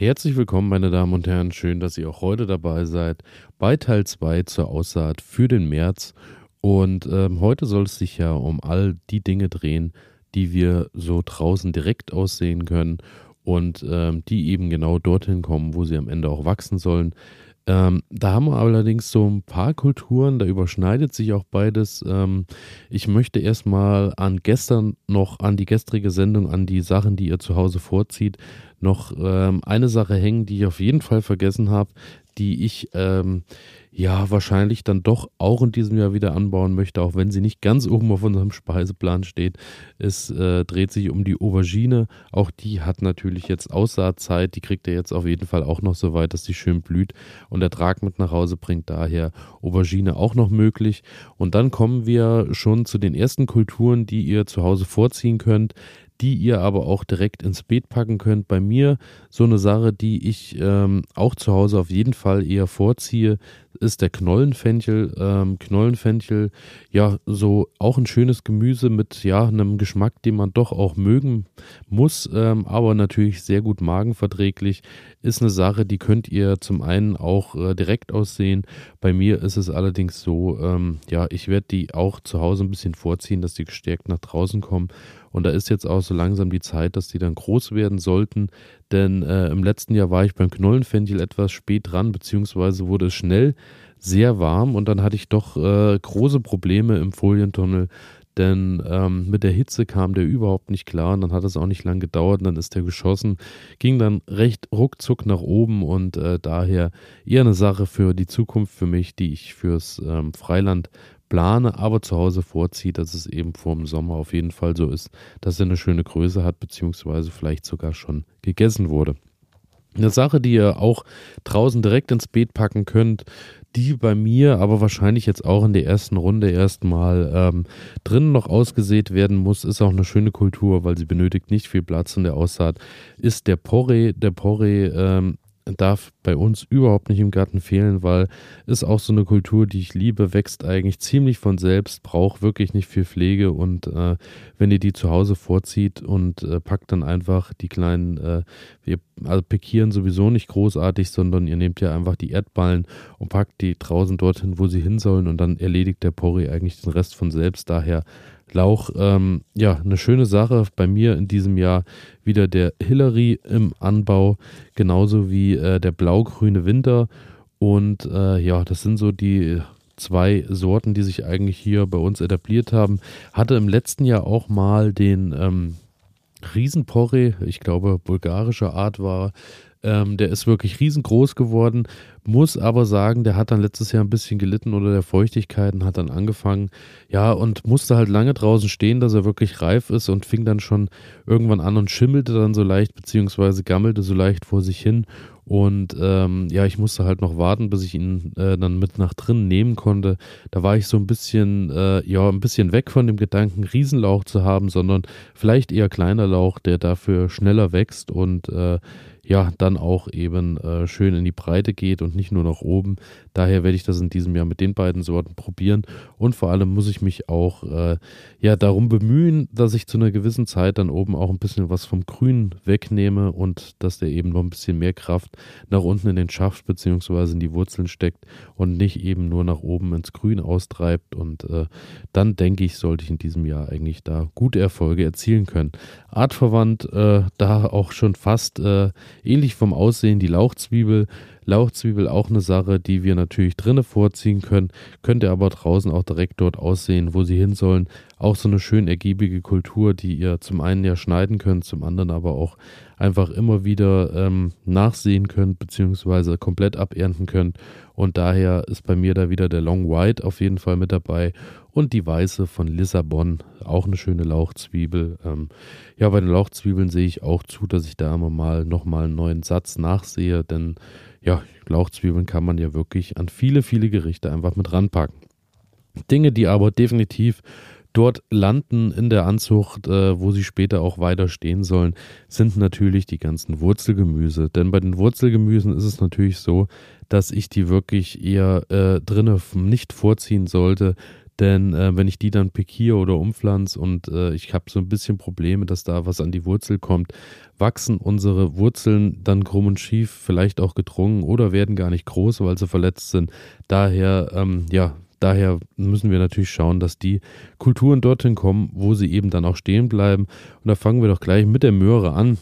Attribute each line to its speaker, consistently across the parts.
Speaker 1: Herzlich willkommen, meine Damen und Herren. Schön, dass ihr auch heute dabei seid bei Teil 2 zur Aussaat für den März. Und ähm, heute soll es sich ja um all die Dinge drehen, die wir so draußen direkt aussehen können und ähm, die eben genau dorthin kommen, wo sie am Ende auch wachsen sollen. Ähm, da haben wir allerdings so ein paar Kulturen, da überschneidet sich auch beides. Ähm, ich möchte erstmal an gestern noch, an die gestrige Sendung, an die Sachen, die ihr zu Hause vorzieht, noch ähm, eine Sache hängen, die ich auf jeden Fall vergessen habe, die ich ähm, ja wahrscheinlich dann doch auch in diesem Jahr wieder anbauen möchte, auch wenn sie nicht ganz oben auf unserem Speiseplan steht. Es äh, dreht sich um die Aubergine. Auch die hat natürlich jetzt Aussaatzeit. Die kriegt er jetzt auf jeden Fall auch noch so weit, dass sie schön blüht und Ertrag mit nach Hause bringt. Daher Aubergine auch noch möglich. Und dann kommen wir schon zu den ersten Kulturen, die ihr zu Hause vorziehen könnt die ihr aber auch direkt ins Beet packen könnt. Bei mir so eine Sache, die ich ähm, auch zu Hause auf jeden Fall eher vorziehe, ist der Knollenfenchel. Ähm, Knollenfenchel, ja, so auch ein schönes Gemüse mit ja einem Geschmack, den man doch auch mögen muss, ähm, aber natürlich sehr gut magenverträglich. Ist eine Sache, die könnt ihr zum einen auch äh, direkt aussehen. Bei mir ist es allerdings so, ähm, ja, ich werde die auch zu Hause ein bisschen vorziehen, dass die gestärkt nach draußen kommen und da ist jetzt auch so langsam die Zeit, dass die dann groß werden sollten. Denn äh, im letzten Jahr war ich beim Knollenfenchel etwas spät dran, beziehungsweise wurde es schnell sehr warm und dann hatte ich doch äh, große Probleme im Folientunnel. Denn ähm, mit der Hitze kam der überhaupt nicht klar und dann hat es auch nicht lang gedauert und dann ist der geschossen, ging dann recht ruckzuck nach oben und äh, daher eher eine Sache für die Zukunft für mich, die ich fürs ähm, Freiland plane, aber zu Hause vorziehe, dass es eben vor dem Sommer auf jeden Fall so ist, dass er eine schöne Größe hat, beziehungsweise vielleicht sogar schon gegessen wurde. Eine Sache, die ihr auch draußen direkt ins Beet packen könnt, die bei mir aber wahrscheinlich jetzt auch in der ersten Runde erstmal ähm, drinnen noch ausgesät werden muss, ist auch eine schöne Kultur, weil sie benötigt nicht viel Platz in der Aussaat, ist der Porree. Der Porree ähm, darf bei uns überhaupt nicht im Garten fehlen, weil ist auch so eine Kultur, die ich liebe, wächst eigentlich ziemlich von selbst, braucht wirklich nicht viel Pflege und äh, wenn ihr die zu Hause vorzieht und äh, packt dann einfach die kleinen, äh, wir also pikieren sowieso nicht großartig, sondern ihr nehmt ja einfach die Erdballen und packt die draußen dorthin, wo sie hin sollen und dann erledigt der Porri eigentlich den Rest von selbst. Daher Lauch, ähm, ja, eine schöne Sache. Bei mir in diesem Jahr wieder der Hillary im Anbau, genauso wie äh, der blau-grüne Winter. Und äh, ja, das sind so die zwei Sorten, die sich eigentlich hier bei uns etabliert haben. Hatte im letzten Jahr auch mal den ähm, Riesenporre, ich glaube, bulgarischer Art war. Ähm, der ist wirklich riesengroß geworden. Muss aber sagen, der hat dann letztes Jahr ein bisschen gelitten unter der Feuchtigkeit hat dann angefangen, ja, und musste halt lange draußen stehen, dass er wirklich reif ist und fing dann schon irgendwann an und schimmelte dann so leicht, beziehungsweise gammelte so leicht vor sich hin. Und ähm, ja, ich musste halt noch warten, bis ich ihn äh, dann mit nach drinnen nehmen konnte. Da war ich so ein bisschen, äh, ja, ein bisschen weg von dem Gedanken, Riesenlauch zu haben, sondern vielleicht eher kleiner Lauch, der dafür schneller wächst und äh, ja, dann auch eben äh, schön in die Breite geht und nicht nur nach oben. Daher werde ich das in diesem Jahr mit den beiden Sorten probieren und vor allem muss ich mich auch äh, ja darum bemühen, dass ich zu einer gewissen Zeit dann oben auch ein bisschen was vom Grün wegnehme und dass der eben noch ein bisschen mehr Kraft nach unten in den Schaft bzw. in die Wurzeln steckt und nicht eben nur nach oben ins Grün austreibt und äh, dann denke ich, sollte ich in diesem Jahr eigentlich da gute Erfolge erzielen können. Artverwandt, äh, da auch schon fast äh, ähnlich vom Aussehen die Lauchzwiebel. Lauchzwiebel auch eine Sache, die wir natürlich drinnen vorziehen können, könnte aber draußen auch direkt dort aussehen, wo sie hin sollen. Auch so eine schön ergiebige Kultur, die ihr zum einen ja schneiden könnt, zum anderen aber auch einfach immer wieder ähm, nachsehen könnt, beziehungsweise komplett abernten könnt. Und daher ist bei mir da wieder der Long White auf jeden Fall mit dabei und die weiße von Lissabon, auch eine schöne Lauchzwiebel. Ähm, ja, bei den Lauchzwiebeln sehe ich auch zu, dass ich da immer mal nochmal einen neuen Satz nachsehe, denn ja, Lauchzwiebeln kann man ja wirklich an viele, viele Gerichte einfach mit ranpacken. Dinge, die aber definitiv dort landen in der Anzucht, äh, wo sie später auch weiter stehen sollen, sind natürlich die ganzen Wurzelgemüse. Denn bei den Wurzelgemüsen ist es natürlich so, dass ich die wirklich eher äh, drinnen nicht vorziehen sollte, Denn äh, wenn ich die dann pikiere oder umpflanze und äh, ich habe so ein bisschen Probleme, dass da was an die Wurzel kommt, wachsen unsere Wurzeln dann krumm und schief, vielleicht auch gedrungen oder werden gar nicht groß, weil sie verletzt sind. Daher, ähm, ja, daher müssen wir natürlich schauen, dass die Kulturen dorthin kommen, wo sie eben dann auch stehen bleiben. Und da fangen wir doch gleich mit der Möhre an.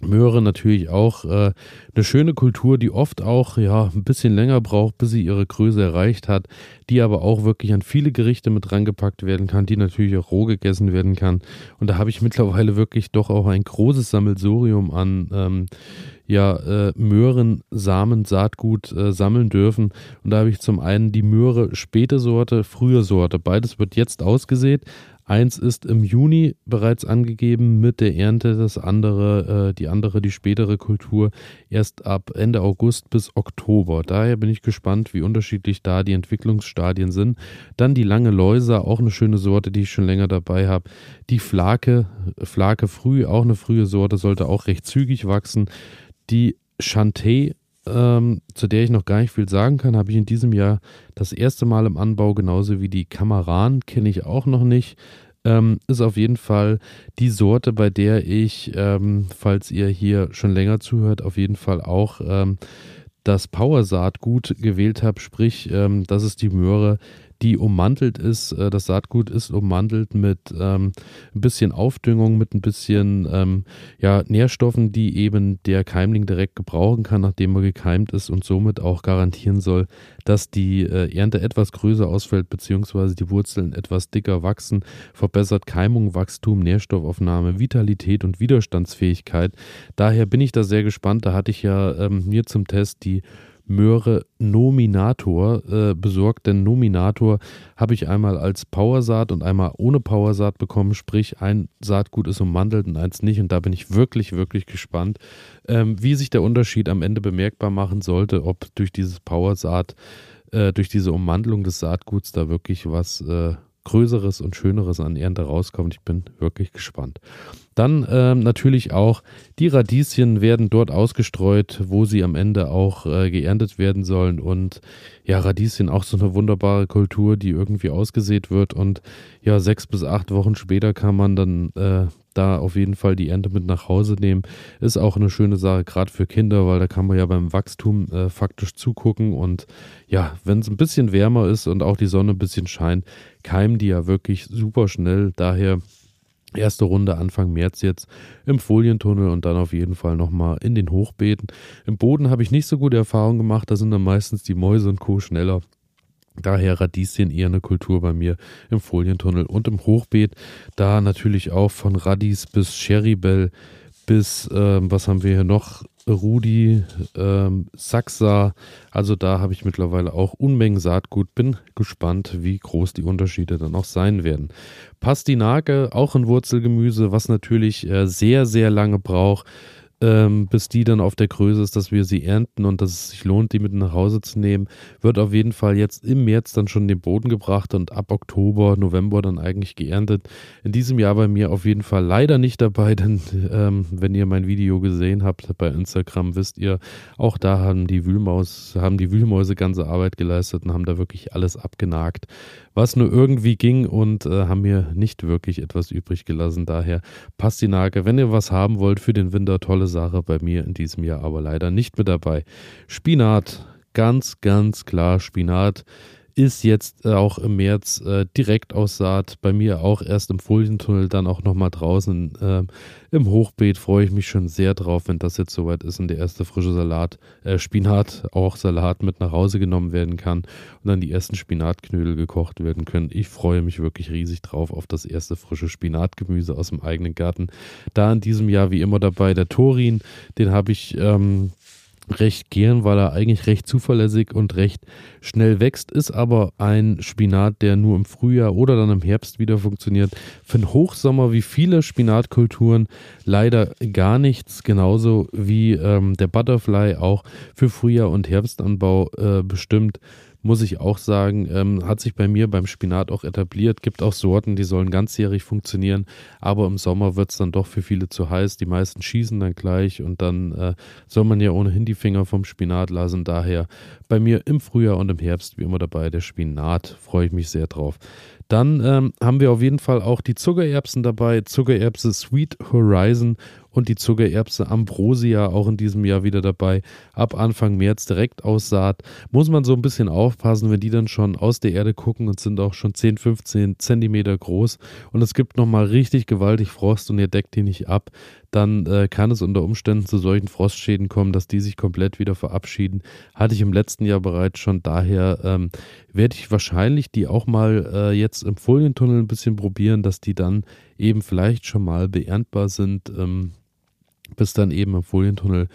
Speaker 1: Möhre natürlich auch äh, eine schöne Kultur, die oft auch ja ein bisschen länger braucht, bis sie ihre Größe erreicht hat, die aber auch wirklich an viele Gerichte mit rangepackt werden kann, die natürlich auch roh gegessen werden kann. Und da habe ich mittlerweile wirklich doch auch ein großes Sammelsurium an ähm, ja, äh, Möhren, Samen, Saatgut äh, sammeln dürfen. Und da habe ich zum einen die Möhre späte Sorte, frühe Sorte. Beides wird jetzt ausgesät. Eins ist im Juni bereits angegeben mit der Ernte, das andere, äh, die andere, die spätere Kultur, erst ab Ende August bis Oktober. Daher bin ich gespannt, wie unterschiedlich da die Entwicklungsstadien sind. Dann die lange Läuser, auch eine schöne Sorte, die ich schon länger dabei habe. Die Flake, Flake früh, auch eine frühe Sorte, sollte auch recht zügig wachsen. Die Chantay ähm, zu der ich noch gar nicht viel sagen kann, habe ich in diesem Jahr das erste Mal im Anbau, genauso wie die Kamaran, kenne ich auch noch nicht. Ähm, ist auf jeden Fall die Sorte, bei der ich, ähm, falls ihr hier schon länger zuhört, auf jeden Fall auch ähm, das Power-Saatgut gewählt habe. Sprich, ähm, das ist die Möhre, die ummantelt ist. Äh, das Saatgut ist ummantelt mit ähm, ein bisschen Aufdüngung, mit ein bisschen ähm, ja, Nährstoffen, die eben der Keimling direkt gebrauchen kann, nachdem er gekeimt ist und somit auch garantieren soll, dass die äh, Ernte etwas größer ausfällt, beziehungsweise die Wurzeln etwas dicker wachsen, verbessert Keimung, Wachstum, Nährstoffaufnahme, Vitalität und Widerstandsfähigkeit. Daher bin ich da sehr gespannt. Da hatte ich ja ähm, mir zum Test die Möhre Nominator äh, besorgt, denn Nominator habe ich einmal als Powersaat und einmal ohne Powersaat bekommen, sprich ein Saatgut ist ummantelt und eins nicht. Und da bin ich wirklich, wirklich gespannt, ähm, wie sich der Unterschied am Ende bemerkbar machen sollte, ob durch dieses Powersaat, äh, durch diese Ummantelung des Saatguts da wirklich was äh, Größeres und Schöneres an Ernte rauskommt. Ich bin wirklich gespannt. Dann ähm, natürlich auch die Radieschen werden dort ausgestreut, wo sie am Ende auch äh, geerntet werden sollen. Und ja, Radieschen auch so eine wunderbare Kultur, die irgendwie ausgesät wird. Und ja, sechs bis acht Wochen später kann man dann äh, da auf jeden Fall die Ernte mit nach Hause nehmen. Ist auch eine schöne Sache, gerade für Kinder, weil da kann man ja beim Wachstum äh, faktisch zugucken. Und ja, wenn es ein bisschen wärmer ist und auch die Sonne ein bisschen scheint, keimen die ja wirklich super schnell. Daher Erste Runde Anfang März jetzt im Folientunnel und dann auf jeden Fall nochmal in den Hochbeeten. Im Boden habe ich nicht so gute Erfahrungen gemacht, da sind dann meistens die Mäuse und Co. schneller. Daher Radieschen eher eine Kultur bei mir im Folientunnel und im Hochbeet. Da natürlich auch von Radis bis Cherrybell bis, ähm, was haben wir hier noch? Rudi, ähm, Saxa. Also da habe ich mittlerweile auch Unmengen Saatgut. Bin gespannt, wie groß die Unterschiede dann auch sein werden. Pastinake, auch ein Wurzelgemüse, was natürlich äh, sehr, sehr lange braucht ähm, bis die dann auf der Größe ist, dass wir sie ernten und dass es sich lohnt, die mit nach Hause zu nehmen, wird auf jeden Fall jetzt im März dann schon in den Boden gebracht und ab Oktober, November dann eigentlich geerntet. In diesem Jahr bei mir auf jeden Fall leider nicht dabei, denn ähm, wenn ihr mein Video gesehen habt bei Instagram, wisst ihr, auch da haben die Wühlmaus, haben die Wühlmäuse ganze Arbeit geleistet und haben da wirklich alles abgenagt, was nur irgendwie ging und äh, haben mir nicht wirklich etwas übrig gelassen. Daher Pastinake, wenn ihr was haben wollt für den Winter, tolle Sache bei mir in diesem Jahr, aber leider nicht mit dabei. Spinat, ganz, ganz klar Spinat ist jetzt äh, auch im März äh, direkt aus Saat. Bei mir auch erst im Folientunnel, dann auch nochmal draußen äh, im Hochbeet. Freue ich mich schon sehr drauf, wenn das jetzt soweit ist und der erste frische Salat, äh, Spinat, auch Salat mit nach Hause genommen werden kann und dann die ersten Spinatknödel gekocht werden können. Ich freue mich wirklich riesig drauf auf das erste frische Spinatgemüse aus dem eigenen Garten. Da in diesem Jahr wie immer dabei der Torin, den habe ich ähm, recht gern, weil er eigentlich recht zuverlässig und recht schnell wächst, ist aber ein Spinat, der nur im Frühjahr oder dann im Herbst wieder funktioniert. Für den Hochsommer wie viele Spinatkulturen leider gar nichts, genauso wie ähm, der Butterfly auch für Frühjahr und Herbstanbau äh, bestimmt muss ich auch sagen, ähm, hat sich bei mir beim Spinat auch etabliert. Gibt auch Sorten, die sollen ganzjährig funktionieren, aber im Sommer wird es dann doch für viele zu heiß. Die meisten schießen dann gleich und dann äh, soll man ja ohnehin die Finger vom Spinat lassen. Daher bei mir im Frühjahr und im Herbst wie immer dabei der Spinat. Freue ich mich sehr drauf. Dann ähm, haben wir auf jeden Fall auch die Zuckererbsen dabei. Zuckererbse Sweet Horizon und die Zuckererbse Ambrosia auch in diesem Jahr wieder dabei. Ab Anfang März direkt aus Saat. Muss man so ein bisschen aufpassen, wenn die dann schon aus der Erde gucken und sind auch schon 10, 15 Zentimeter groß und es gibt nochmal richtig gewaltig Frost und ihr deckt die nicht ab, dann äh, kann es unter Umständen zu solchen Frostschäden kommen, dass die sich komplett wieder verabschieden. Hatte ich im letzten Jahr bereits schon. Daher ähm, werde ich wahrscheinlich die auch mal äh, jetzt im Folientunnel ein bisschen probieren, dass die dann eben vielleicht schon mal beerntbar sind. Ähm, bis dann eben im Folientunnel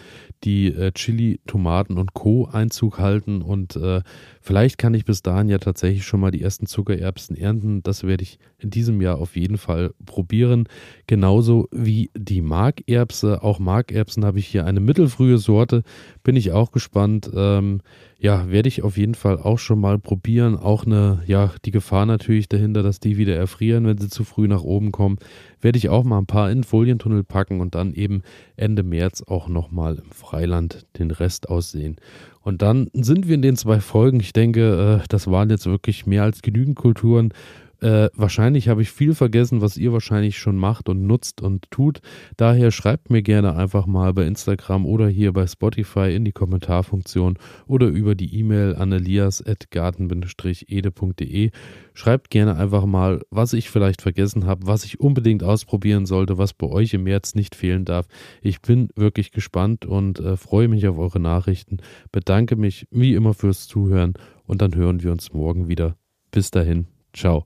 Speaker 1: die äh, Chili, Tomaten und Co. Einzug halten. Und äh, vielleicht kann ich bis dahin ja tatsächlich schon mal die ersten Zuckererbsen ernten. Das werde ich in diesem Jahr auf jeden Fall probieren. Genauso wie die Markerbse. Auch Markerbsen habe ich hier eine mittelfrühe Sorte. Bin ich auch gespannt. Ähm, ja, werde ich auf jeden Fall auch schon mal probieren. Auch eine, ja, die Gefahr natürlich dahinter, dass die wieder erfrieren, wenn sie zu früh nach oben kommen. Werde ich auch mal ein paar in den Folientunnel packen und dann eben Ende März auch nochmal im Freiland den Rest aussehen. Und dann sind wir in den zwei Folgen. Ich denke, äh, das waren jetzt wirklich mehr als genügend Kulturen äh, wahrscheinlich habe ich viel vergessen, was ihr wahrscheinlich schon macht und nutzt und tut. Daher schreibt mir gerne einfach mal bei Instagram oder hier bei Spotify in die Kommentarfunktion oder über die E-Mail an elias.garten-ede.de. Schreibt gerne einfach mal, was ich vielleicht vergessen habe, was ich unbedingt ausprobieren sollte, was bei euch im März nicht fehlen darf. Ich bin wirklich gespannt und äh, freue mich auf eure Nachrichten. Bedanke mich wie immer fürs Zuhören und dann hören wir uns morgen wieder. Bis dahin, ciao.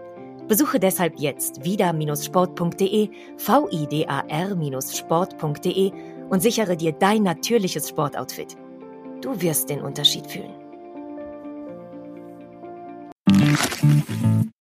Speaker 2: Besuche deshalb jetzt vida-sport.de, vidar-sport.de und sichere dir dein natürliches Sportoutfit. Du wirst den Unterschied fühlen.